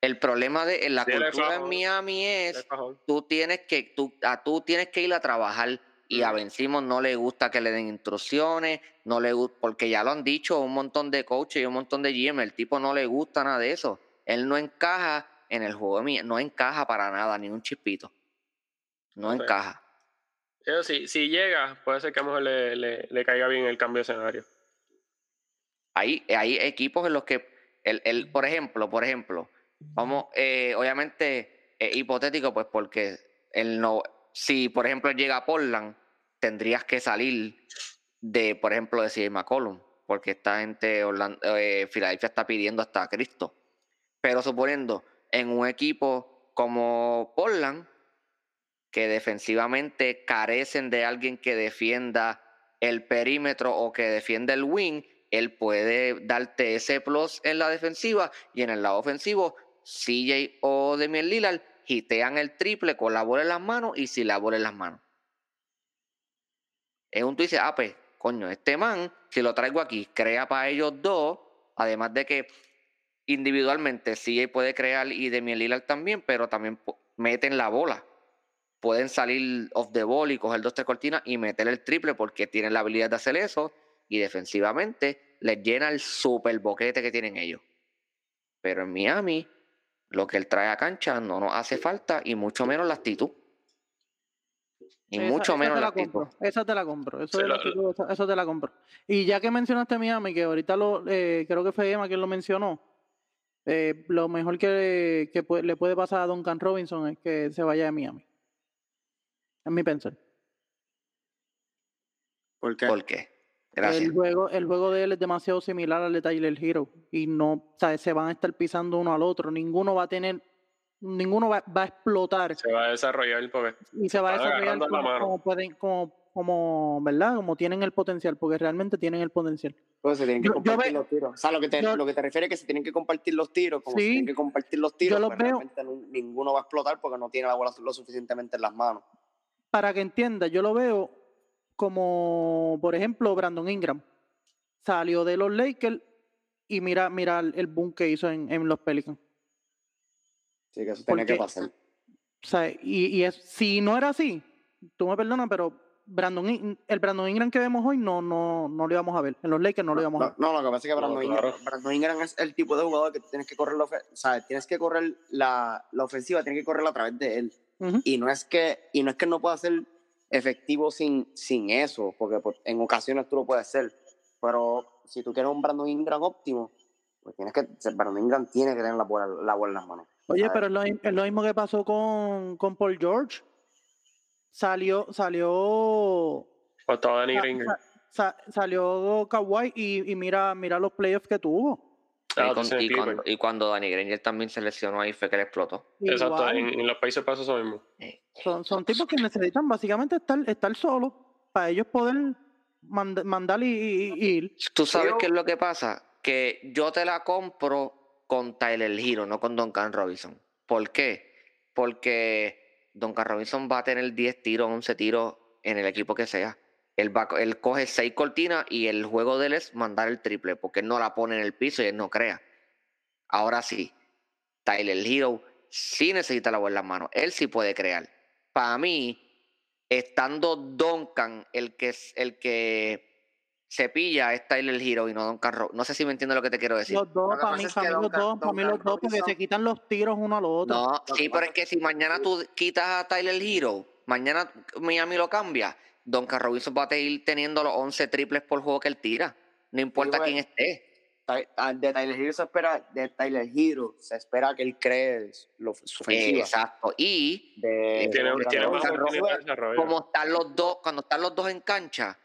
D: El problema de en la
C: Sí,
D: cultura en. Miami es tú tienes que tú, a tú tienes que ir a trabajar y a. Ben Simmons no le gusta que le den instrucciones, no le gusta porque ya lo han dicho un montón de coaches y un montón de GM, el tipo no le gusta nada de eso. Él no encaja en el juego de mi- no encaja para nada ni un chispito. No encaja.
C: Pero si, si llega, puede ser que a lo mejor le, le, le caiga bien el cambio de escenario.
D: Hay, hay equipos en los que, el, el, por ejemplo, por ejemplo, vamos, eh, obviamente es hipotético, pues porque no, si por ejemplo llega a Portland, tendrías que salir de, por ejemplo, de CJ McCollum, porque esta gente, eh, Filadelfia está pidiendo hasta a Cristo. Pero suponiendo en un equipo como Portland, que defensivamente carecen de alguien que defienda el perímetro o que defienda el wing, él puede darte ese plus en la defensiva y en el lado ofensivo, CJ o Demian Lillard hitean el triple con la bola en las manos y sin la bola en las manos. Es un tú dices, ah, pues, coño, este man, si lo traigo aquí, crea para ellos dos, además de que individualmente CJ puede crear y Demian Lillard también, pero también meten la bola. Pueden salir off the ball y coger dos, tres cortinas y meter el triple porque tienen la habilidad de hacer eso y defensivamente les llena el super boquete que tienen ellos. Pero en Miami, lo que él trae a cancha no nos hace falta y mucho menos la actitud. Y
A: Esa-
D: mucho
A: esa
D: menos
A: te la
D: la actitud.
A: compro. Esa te la compro. Eso,
C: Sí,
A: de la actitud, esa- eso te la compro. Y ya que mencionaste Miami, que ahorita lo, eh, creo que fue Emma quien lo mencionó, eh, lo mejor que, que puede- le puede pasar a Duncan Robinson es que se vaya de Miami. Es mi pensar.
B: ¿Por qué?
D: ¿Por qué? Gracias.
A: El juego, el juego de él es demasiado similar al de Tyler Hero. Y no, ¿sabes? se van a estar pisando uno al otro. Ninguno va a tener, ninguno va, va a explotar
C: Se va a desarrollar porque
A: y se va a desarrollar como, pueden, como, como, ¿verdad? Como tienen el potencial, porque realmente tienen el potencial.
B: Pues se tienen que
A: Yo- yo
B: compartir
A: ve-
B: los tiros. O sea, lo que, te,
A: yo-
B: lo que te refiere es que se tienen que compartir los tiros. Como se
A: Sí.
B: tienen que compartir los tiros,
A: los
B: pues
A: veo-
B: realmente no- ninguno va a explotar porque no tiene la bola lo suficientemente en las manos.
A: Para que entienda, yo lo veo como, por ejemplo, Brandon Ingram. Salió de los Lakers y mira, mira el, boom que hizo en, en los Pelicans.
B: Así que eso tenía que
A: Porque-
B: pasar.
A: O sea, y, y es, si no era así, tú me perdonas, pero Brandon, el Brandon Ingram que vemos hoy no, no, no lo íbamos a ver. En los Lakers no lo íbamos a
B: No,
A: ver.
B: no, lo que pasa es que
C: No,
B: Brandon,
C: claro.
B: Ingram, Brandon Ingram es el tipo de jugador que tienes que correr la, sea, tienes que correr la, la ofensiva, tienes que correrla a través de él. Y no es que, y no es que no pueda ser efectivo sin, sin eso, porque pues, en ocasiones tú lo puedes ser. Pero si tú quieres un Brandon Ingram óptimo, pues tienes que, Brandon Ingram tiene que tener la bola, la bola en las manos.
A: Oye, pero es lo, mi- es lo mismo que pasó con, con Paul George. Salió, salió,
C: o estaba Danny
A: sa-
C: Green.
A: sa- sa- salió Kawhi y, y mira, mira los playoffs que tuvo.
C: Ah,
D: y, con- cuando, y cuando Danny Granger también se lesionó ahí fue que le explotó.
C: Exacto, en, en los países pasa eso mismo.
D: Eh,
A: Son, son tipos que necesitan básicamente estar, estar solos para ellos poder mand- mandar y, y- y ir.
D: ¿Tú sabes
B: Pero-
D: qué es lo que pasa? Que yo te la compro con Tyler Hero, no con Duncan Robinson. ¿Por qué? Porque Duncan Robinson va a tener 10 tiros, 11 tiros en el equipo que sea. Él, va, él coge 6 cortinas y el juego de él es mandar el triple, porque él no la pone en el piso y él no crea. Ahora sí, Tyler Hero sí necesita la bola en las manos. Él sí puede crear. Para mí, estando Duncan, el que, el que se pilla es Tyler Hero y no Duncan Ro- No sé si me entiendes lo que te quiero decir.
A: Los dos,
B: Lo
A: para mí,
B: es
A: para
B: que
A: mí los
B: Duncan-
A: dos, para mí los dos, porque
B: Robinson-
A: se quitan los tiros uno al otro.
D: No,
B: Lo
D: sí, pero es que si mañana tú quitas a Tyler Hero, mañana Miami lo cambia, Duncan Robinson va a seguir teniendo los 11 triples por juego que él tira. No importa quién esté.
B: Ah, De Tyler Hero se espera, de Tyler Hero se espera que él cree lo, su ofensiva.
D: Exacto. Y
B: De,
C: tiene, tiene más
D: como están los dos, cuando están los dos en cancha,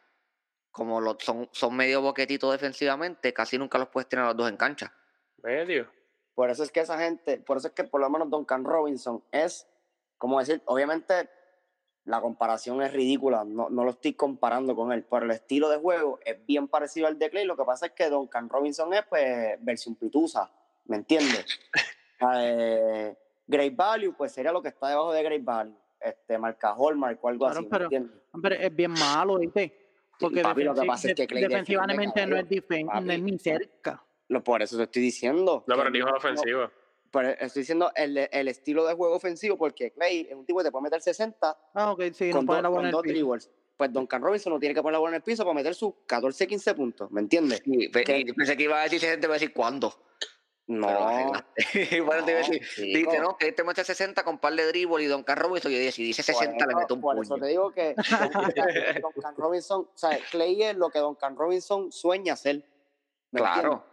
D: como los, son, son medio boquetitos defensivamente, casi nunca los puedes tener los dos en cancha.
C: Medio.
B: Por eso es que esa gente, por eso es que por lo menos Duncan Robinson es, como decir, obviamente la comparación es ridícula, no, no lo estoy comparando con él, pero el estilo de juego es bien parecido al de Clay, lo que pasa es que Duncan Robinson es pues versión pitusa, ¿me entiendes? (laughs) eh, Great Value, pues sería lo que está debajo de Great Value, este, marca Hallmark o algo
A: Claro,
B: así, ¿me
A: pero-
B: entiendes?
A: Hombre, es bien malo, ¿viste? Porque
B: papi, lo que
A: defensi-
B: pasa es que
A: de-
B: Clay defiende,
A: defensivamente no es, difen- no es
B: papi.
A: ni cerca.
B: Lo, por eso te estoy diciendo.
C: No, pero dijo la ofensiva.
B: Pero estoy diciendo el, el estilo de juego ofensivo, porque Clay es un tipo que te puede meter 60
A: Ah, ok, sí,
B: con,
A: no
B: dos-
A: la bola
B: con dos dribbles. Pues Duncan Robinson no tiene que poner la bola en el piso para meter sus 14, 15 puntos, ¿me entiendes?
D: Y pensé que iba a decir gente, iba a decir cuándo.
B: No,
D: Pero bueno, (laughs) te iba a decir. Dice, no, que este mete 60 con par de dribble y Don Robinson. Yo dije, si dice
B: Por
D: 60, le meto un
B: Por
D: puño.
B: eso te digo que (laughs) Duncan, Duncan Robinson, o sea, Clay es lo que Duncan Robinson sueña ser. ¿me entiendes?
D: Claro,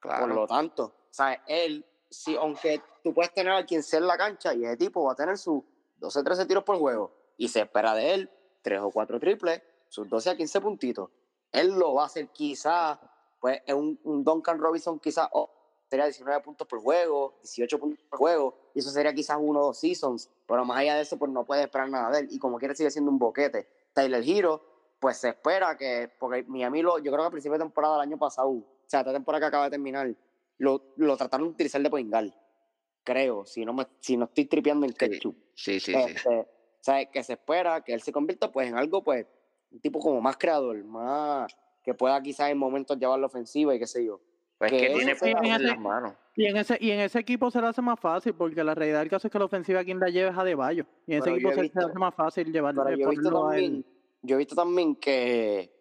D: claro.
B: Por lo tanto, o sea, él, si, aunque tú puedes tener a quien sea en la cancha y ese tipo va a tener sus 12, 13 tiros por juego y se espera de él 3 o 4 triples, sus 12 a 15 puntitos. Él lo va a hacer quizás, pues es un, un Duncan Robinson quizás oh, sería 19 puntos por juego, 18 puntos por juego, y eso sería quizás uno o dos seasons, pero más allá de eso, pues no puedes esperar nada de él, y como quiere sigue siendo un boquete. Tyler Hero, pues se espera que, porque Miami lo, yo creo que a principio de temporada del año pasado, o sea, esta temporada que acaba de terminar, lo, lo trataron de utilizar de poingal, creo, si no, me, si no estoy tripeando en
D: Sí,
B: ketchup.
D: sí, sí. sí.
B: Este, o sea, que se espera que él se convierta pues en algo, pues, un tipo como más creador, más que pueda quizás en momentos llevar la ofensiva y qué sé yo.
D: Pues
B: que
D: que tiene en
A: Fíjate.
D: las manos.
A: Y en ese y en ese equipo se le hace más fácil porque la realidad del caso es que la ofensiva quien la lleva es a De Bayo. Y en ese
B: Pero
A: equipo se,
B: visto-
A: se hace más fácil llevar
B: Pero
A: eh,
B: yo he visto también, yo he visto también que,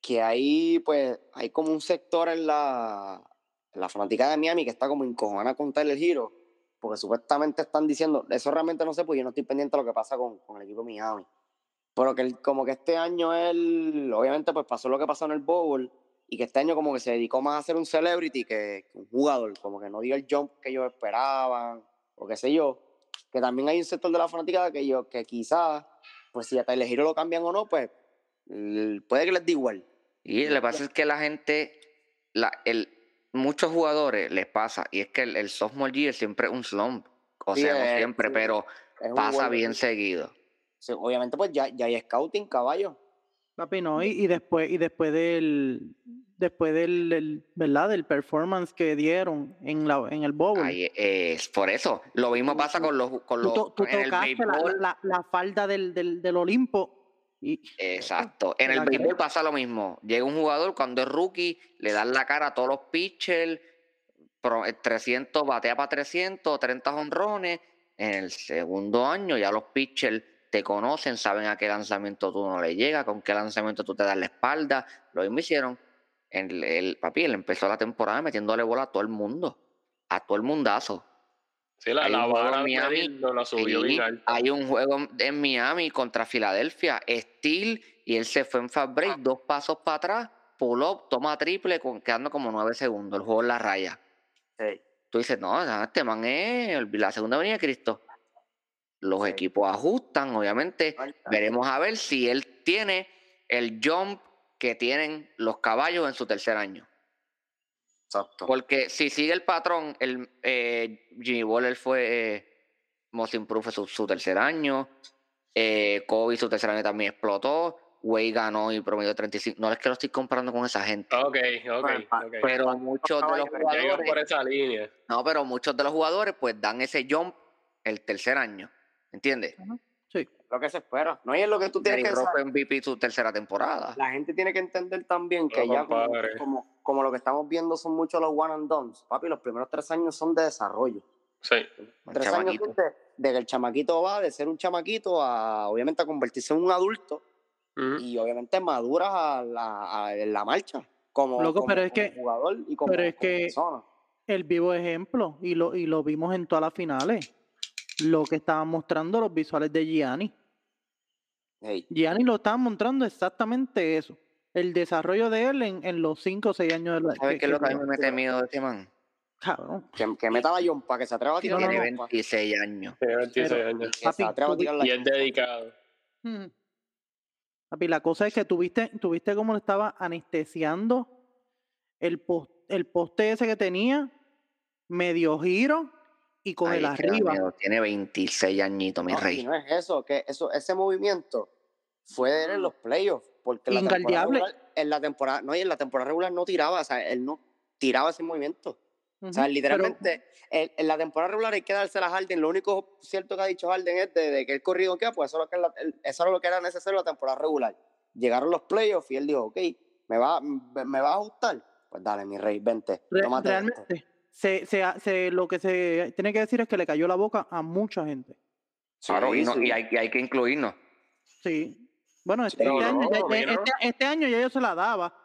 B: que hay, pues, hay como un sector en la, en la fanática de Miami que está como encojonada con Tyler Hero, porque supuestamente están diciendo, eso realmente no sé, porque yo no estoy pendiente de lo que pasa con, con el equipo de Miami. Pero que él- como que este año él, obviamente, pues pasó lo que pasó en el Bowl y que este año como que se dedicó más a ser un celebrity que, que un jugador, como que no dio el jump que ellos esperaban, o qué sé yo. Que también hay un sector de la fanática que yo, que quizás, pues si hasta el giro lo cambian o no, pues puede que les dé igual.
D: Y lo que pasa es que la gente, la, el, muchos jugadores les pasa, y es que el, el sophomore year siempre es un slump. O
B: Sí,
D: sea, no siempre,
B: sí.
D: pero pasa
B: buen-
D: bien seguido.
B: Sí, obviamente, pues ya, ya hay scouting, caballo.
A: Papi, no, y, y después, y después del, después del, del- ¿verdad? Del performance que dieron en la, en el bowl.
D: Es por eso. Lo mismo
A: Tú-
D: pasa
A: tú-
D: con los, con
A: tú,
D: los
A: to- tú
D: en el
A: la,
D: béisbol.
A: la- la falda del, del, del Olimpo
D: Exacto. En
A: ¿Te
D: el béisbol pasa lo mismo. Llega un jugador cuando es rookie, le dan la cara a todos los pitchers, pro- eh, 300, batea para 300, 30 honrones. En el segundo año ya los pitchers te conocen, saben a qué lanzamiento tú no le llegas, con qué lanzamiento tú te das la espalda. Lo mismo hicieron. El, el, papi, él empezó la temporada metiéndole bola a todo el mundo. A todo el mundazo.
C: Sí, la,
D: Hay
C: la
D: un juego
C: vara
D: Miami,
C: la subió bien
D: hay un juego en Miami contra Filadelfia, Steel, y él se fue en fast break, dos pasos para atrás, pull up, toma triple, con, quedando como nueve segundos, el juego en la raya.
B: Sí.
D: Tú dices, no, este man es la segunda venida de Cristo. Los
B: Sí.
D: equipos ajustan, obviamente. Veremos a ver si él tiene el jump que tienen los caballos en su tercer año.
B: Exacto.
D: Porque si sigue el patrón, el, eh, Jimmy Waller fue eh, Most Improved su, su tercer año. Eh, Kobe su tercer año también explotó. Way ganó y promedió 35. No es que lo estoy comparando con esa gente.
C: Ok, ok,
B: Bueno,
C: ok.
D: Pero muchos de los jugadores.
C: por esa línea.
D: No, pero muchos de los jugadores pues dan ese jump el tercer año. ¿Entiendes?
B: Lo que se espera. No y es lo que tú tienes
D: Derrick
B: que
D: fue MVP su tercera temporada.
B: La gente tiene que entender también que
C: No,
B: ya como, como, como lo que estamos viendo son muchos los one and dones. Papi, los primeros tres años son de desarrollo.
C: Sí.
B: Tres años de, de que el chamaquito va de ser un chamaquito a obviamente a convertirse en un adulto y obviamente maduras a la, a- en la marcha. Como,
A: Loco,
B: como-
A: pero es
B: como
A: que-
B: jugador y como,
A: pero es
B: como
A: que-
B: persona.
A: el vivo ejemplo y lo, y lo vimos en todas las finales. Lo que estaban mostrando los visuales de Gianni.
B: Hey,
A: Gianni lo estaban mostrando exactamente eso. El desarrollo de él en, en los 5 o 6 años de la
D: ¿Sabes qué es lo que a mí me
A: jugó.
D: mete miedo de este man?
A: Cabrón.
B: que, que meta la yompa, que se atreva a tirar
D: Tiene
A: no.
B: yompa.
D: 26 años.
C: Tiene 26
A: Pero-
C: años.
B: Se atreva a tirar la
C: es dedicado.
A: Ujú. Papi, la cosa es que tuviste, tuviste cómo le estaba anestesiando el, pos- el poste ese que tenía, medio giro y con
D: Ahí
A: el
D: es
A: arriba.
D: miedo. Tiene 26 añitos, mi
B: No,
D: rey.
B: no es eso, que eso, ese movimiento fue de él en los playoffs. Porque en la, temporada regular, en la temporada, no, y en la temporada regular no tiraba, o sea, él no tiraba ese movimiento. O sea, literalmente, en, en la temporada regular hay que dársela a Harden. Lo único cierto que ha dicho Harden es de, de que él corrido que pues eso, es lo que la- el- eso era lo que era necesario en la temporada regular. Llegaron los playoffs y él dijo, ok, ¿me va, me va a ajustar? Pues dale, mi rey, vente.
A: Re-
B: tómate esto.
A: Se, se, ha- se- lo que se tiene que decir es que le cayó la boca a mucha gente.
D: Claro, y,
B: Sí,
D: no-
B: sí.
D: y hay, y hay que incluirnos.
A: Sí. Bueno, este, este año,
C: no,
A: este, este año ya yo se la daba.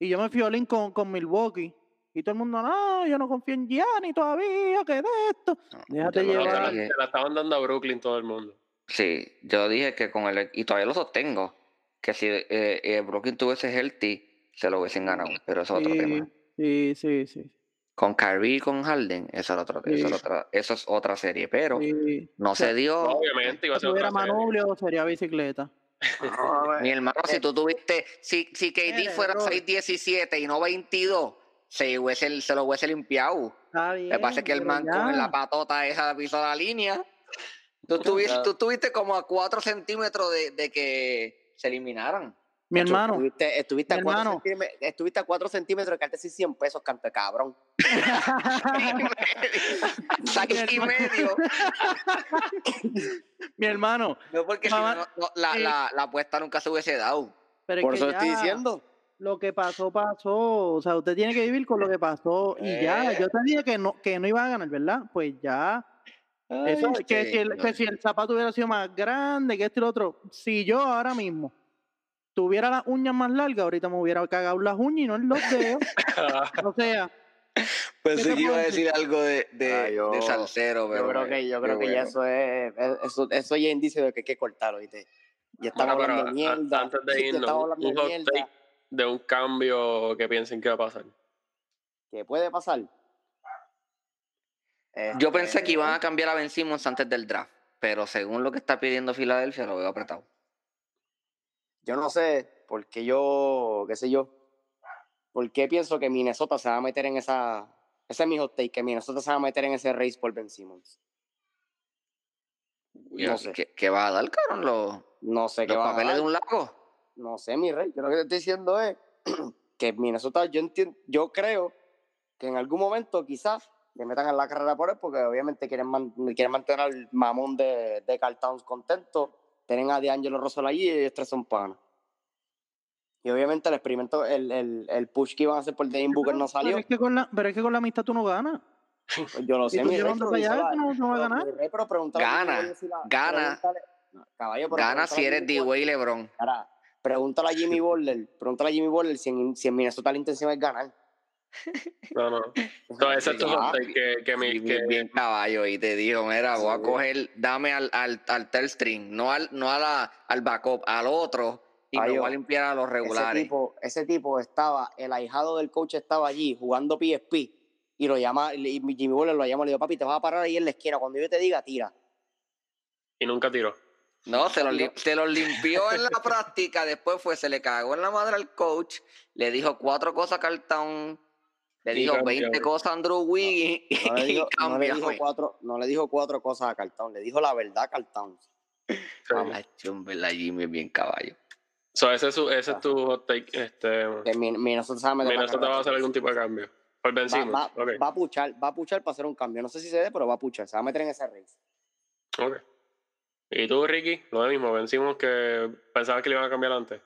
A: Y yo me fui in con, con Milwaukee. Y todo el mundo, no, yo no confío en Gianni todavía, que de esto. Déjate llevar.
C: se la estaban dando a Brooklyn todo el mundo.
D: Sí, yo dije que con el y todavía lo sostengo, que si eh, eh, Brooklyn tuviese healthy, se lo hubiesen ganado, pero eso es otro
A: Sí,
D: tema.
A: sí, sí, sí.
D: Con Kyrie y con Harden, eso, era otro, eso,
A: Sí.
D: era otra- eso es otra serie, pero
A: sí.
D: no
A: sea,
D: se dio.
C: Obviamente iba a
A: Si
C: ser
A: tuviera
C: otra serie.
A: Sería bicicleta.
B: No, (laughs)
D: Mi hermano, si tú tuviste, si, si KD
A: Mire,
D: fuera
A: brother.
D: 6'17 y no 22, se, hubiese, se lo hubiese limpiado.
A: Está
D: Lo que pasa es que el
A: bien,
D: man
A: pero
D: con
A: ya.
D: la patota esa pisó la línea. Tú (laughs) estuviste,
B: Claro.
D: tú estuviste como a 4 centímetros de, de que se eliminaran.
A: Mi hermano,
B: Estuviste, estuviste,
A: Mi
B: a cuatro
A: hermano.
B: centímetros, estuviste a 4 centímetros de carte 100 pesos, canto cabrón. (laughs)
D: Seis y medio.
A: mi hermano.
D: No, porque si no, no, la,
A: sí.
D: la, la apuesta nunca se hubiese dado.
A: Pero es
B: Por
A: que
B: eso estoy diciendo.
A: Lo que pasó, pasó. O sea, usted tiene que vivir con lo que pasó. Y ya,
D: Eh.
A: yo te dije que no, que no iba a ganar, ¿verdad? Pues ya. Eso,
D: Ay,
A: que, si el, que
D: señor.
A: si el zapato hubiera sido más grande, que esto y lo otro. Si yo ahora mismo tuviera las uñas más largas, ahorita me hubiera cagado las uñas y no en los dedos. (laughs) o sea,
D: Pensé
A: ¿qué te
D: que iba a decir algo de, de,
B: Ah, yo-
D: de salsero, pero.
B: Yo creo que, yo creo que ya eso es, es- eso, eso ya es indicio de que hay que cortarlo, ¿viste? Ya estamos
C: Bueno,
B: hablando de mierda.
C: antes de irnos, un
B: de
C: hot
B: mierda.
C: take de un cambio que piensen que va a pasar.
B: ¿Qué puede pasar?
D: Yo
B: Este,
D: pensé que iban a cambiar a Ben Simmons antes del draft, pero según lo que está pidiendo Filadelfia, lo veo apretado.
B: Yo no sé, porque yo, qué sé yo, por qué pienso que Minnesota se va a meter en esa, ese es mi hot take, que Minnesota se va a meter en ese race por Ben Simmons.
D: Yo-
B: No sé.
D: ¿Qué, qué va a dar, cabrón? Los,
B: No sé qué va a
D: papeles
B: dar.
D: de un lago.
B: No sé, mi rey. Yo lo que te estoy diciendo es (clears throat) que Minnesota, yo entiendo, yo creo que en algún momento quizás le metan en la carrera por él, porque obviamente quieren, man- quieren mantener al mamón de, de Carl Towns contento. Tienen a D'Angelo Russell allí y ellos tres son panas. Y obviamente el experimento, el, el, el push que iban a hacer por Devin Booker no
A: Pero
B: salió.
A: es que con la, pero es que con la amistad tú no ganas.
B: Yo lo sé, mi rey. pero
A: no, no vas a
B: pero,
A: ganar.
B: rey, pero
D: Gana,
B: Butler si la-
D: gana.
B: caballo, pero
D: Gana si eres. D-Way LeBron.
B: Ahora, pregúntale a Jimmy Butler, pregúntale a Jimmy Butler si en, si en Minnesota la intención es ganar.
C: No, no. (laughs) No, ese es tu
B: Ah,
C: hot take, que, que, mi-
D: Sí,
C: que-
D: bien, caballo y te dijo, mira, voy a coger, dame al, al, al third string, no al, no a la- al backup, al otro, y me
B: Ay,
D: voy a limpiar a los
B: ese
D: regulares.
B: tipo, ese tipo estaba, el ahijado del coach estaba allí jugando PSP y lo llama, y Jimmy Butler lo llama y le dijo, papi, te vas a parar ahí en la esquina, cuando yo te diga, tira.
C: y nunca tiró.
D: No, se los, se los limpió en la (laughs) práctica, después fue, se le cagó en la madre al coach, le dijo cuatro cosas a Carlton, le
C: Y
D: dijo
C: cambió.
D: 20 cosas a Andrew Wiggins (laughs)
B: No le
D: y
B: dijo, no le dijo
D: cambió.
B: cuatro, no le dijo cuatro cosas a Cartón, le dijo la verdad a Cartón.
C: Sí.
B: Vamos.
D: Ay, hombre, la Jimmy es bien caballo.
C: So, ese es, su- ese es tu hot take. Este,
B: Que Min- Minnesota se va a meter en la
C: Minnesota
B: carrera
C: va a hacer algún tipo de cambio. Por Ben
B: va, va,
C: Ok,
B: va a puchar, va a puchar para hacer un cambio. No sé si se dé, pero va a puchar. Se va a meter en ese race.
C: ok. ¿Y tú, Ricky? Lo mismo. Ben Simmons que pensabas que le iban a cambiar antes.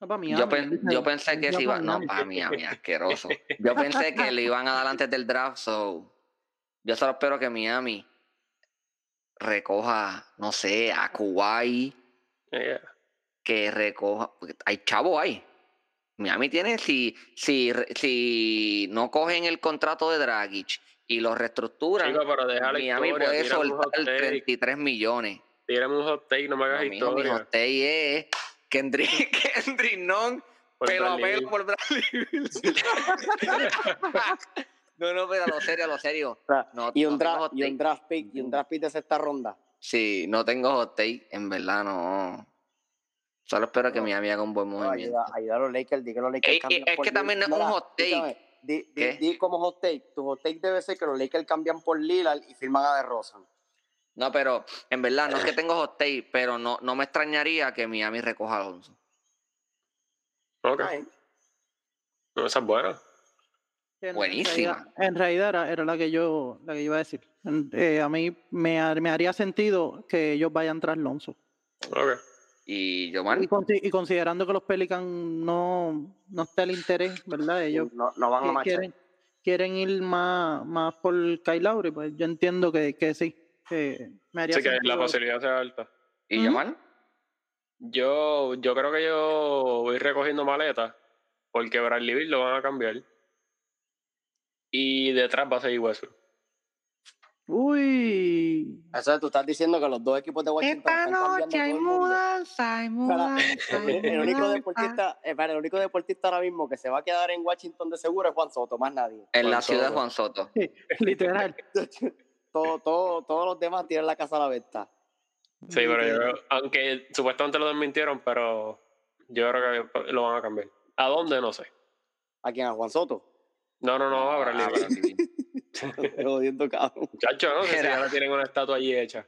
A: No, para
D: Yo, pen- yo pensé que se iba. No, para mí, a mí, asqueroso. (laughs) Yo pensé que le iban a dar antes del draft, so. Yo solo espero que Miami recoja, no sé, a Kuwait,
C: Yeah.
D: que recoja. Hay chavo ahí. Miami tiene, si, si, si no cogen el contrato de Dragic y lo reestructuran,
C: Chico, pero deja la
D: Miami
C: historia.
D: puede soltar
C: take.
D: 33 millones.
C: Tírame un hot take, no me hagas
D: No, mijo, mi
C: historia.
D: hot take es Kendrick, Kendrick (laughs)
C: Por
D: pelo a pelo por Bradley (laughs) no, no, pero a lo serio, a lo serio. No,
B: y, un
D: no
B: draft,
D: hot
B: y un draft pick, y un draft pick de sexta ronda.
D: Sí, no tengo hot take, en verdad no. Solo espero que
B: No.
D: Miami haga un buen movimiento.
B: ayuda, ayuda a los Lakers, di que los Lakers cambian
D: es
B: por
D: que también es un hot take.
B: Di, di- di como hot take. Tu hot take debe ser que los Lakers cambian por Lillard y firman a DeRozan.
D: No, pero en verdad no es que tengo hot take, pero no, no me extrañaría que Miami recoja a Alonso.
C: Ok. No, esa es buena.
A: En
D: Buenísima.
A: realidad- En realidad era, era la que yo la que iba a decir. Eh, a mí me, me haría sentido que ellos vayan tras Lonzo.
C: Ok.
D: Y
A: consi- y considerando que los Pelicans no, no está el interés, ¿verdad? Ellos
B: no, no van a
A: que-
B: marchar.
A: quieren, quieren ir más, más por Kyle Lowry, pues yo entiendo que, que sí. Que me haría
C: Así que la posibilidad sea alta.
D: y. Yomar,
C: Yo, yo creo que yo voy recogiendo maletas porque Bradley Beal lo van a cambiar. Y detrás va a seguir Westbrook.
A: Uy.
B: Eso es, tú estás diciendo que los dos equipos de Washington están cambiando todo el mundo. (laughs)
D: hay
B: el, el único deportista, eh, el único deportista ahora mismo que se va a quedar en Washington de seguro es Juan Soto, más nadie.
D: En la ciudad de
C: Soto.
D: Juan Soto.
A: Literal. (laughs)
B: Todo, todo, todos los demás tienen la casa a la venta.
C: Sí, pero yo creo- aunque supuestamente lo desmintieron, pero yo creo que lo van a cambiar. ¿A dónde? No sé.
B: ¿A quién? ¿A Juan Soto?
C: No, no, no, a Bradley
D: Ah,
C: Beal.
D: Bradley
B: jodiendo, cabrón.
C: Muchacho, no sé si ahora tienen una estatua allí hecha.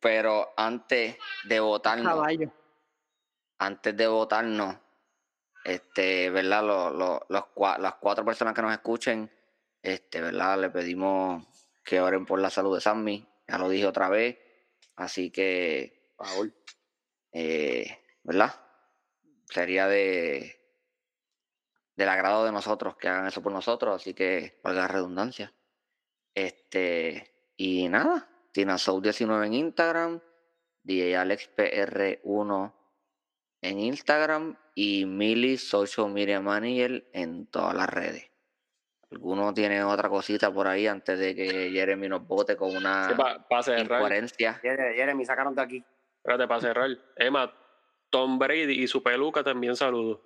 D: Pero antes de votarnos,
A: Caballo.
D: antes de votarnos, este, ¿verdad? Los, los, los las cuatro personas que nos escuchen, este, ¿verdad? Le pedimos que oren por la salud de Sammy. Ya lo dije otra vez. Así que,
B: Por favor.
D: eh, ¿verdad? Sería de del agrado de nosotros que hagan eso por nosotros, así que valga la redundancia. Este, y nada, Tina Soul 19 en Instagram, DJ Alex PR1 en Instagram y Mili Social Media Manager en todas las redes. ¿Alguno tiene otra cosita por ahí antes de que Jeremy nos vote con una
C: cerrar.
D: incoherencia?
B: Jere- Jeremy, sacaron de aquí.
C: Espérate, para cerrar. Emma, Tom Brady y su peluca también saludo.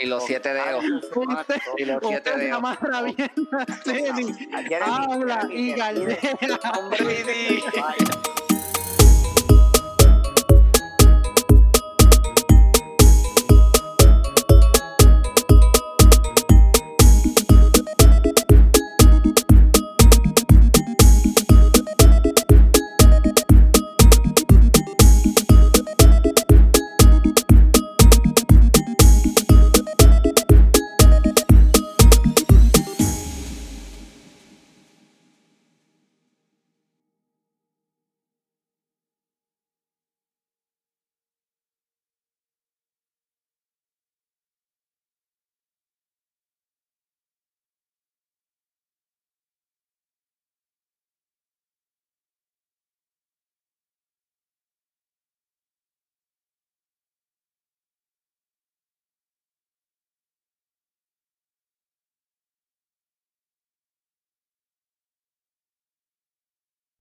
D: Y los siete dedos.
B: Su madre.
D: Y los siete dedos.
A: amarra bien (laughs) la tenis,
B: Jeremy,
A: habla y.
D: Tom Brady.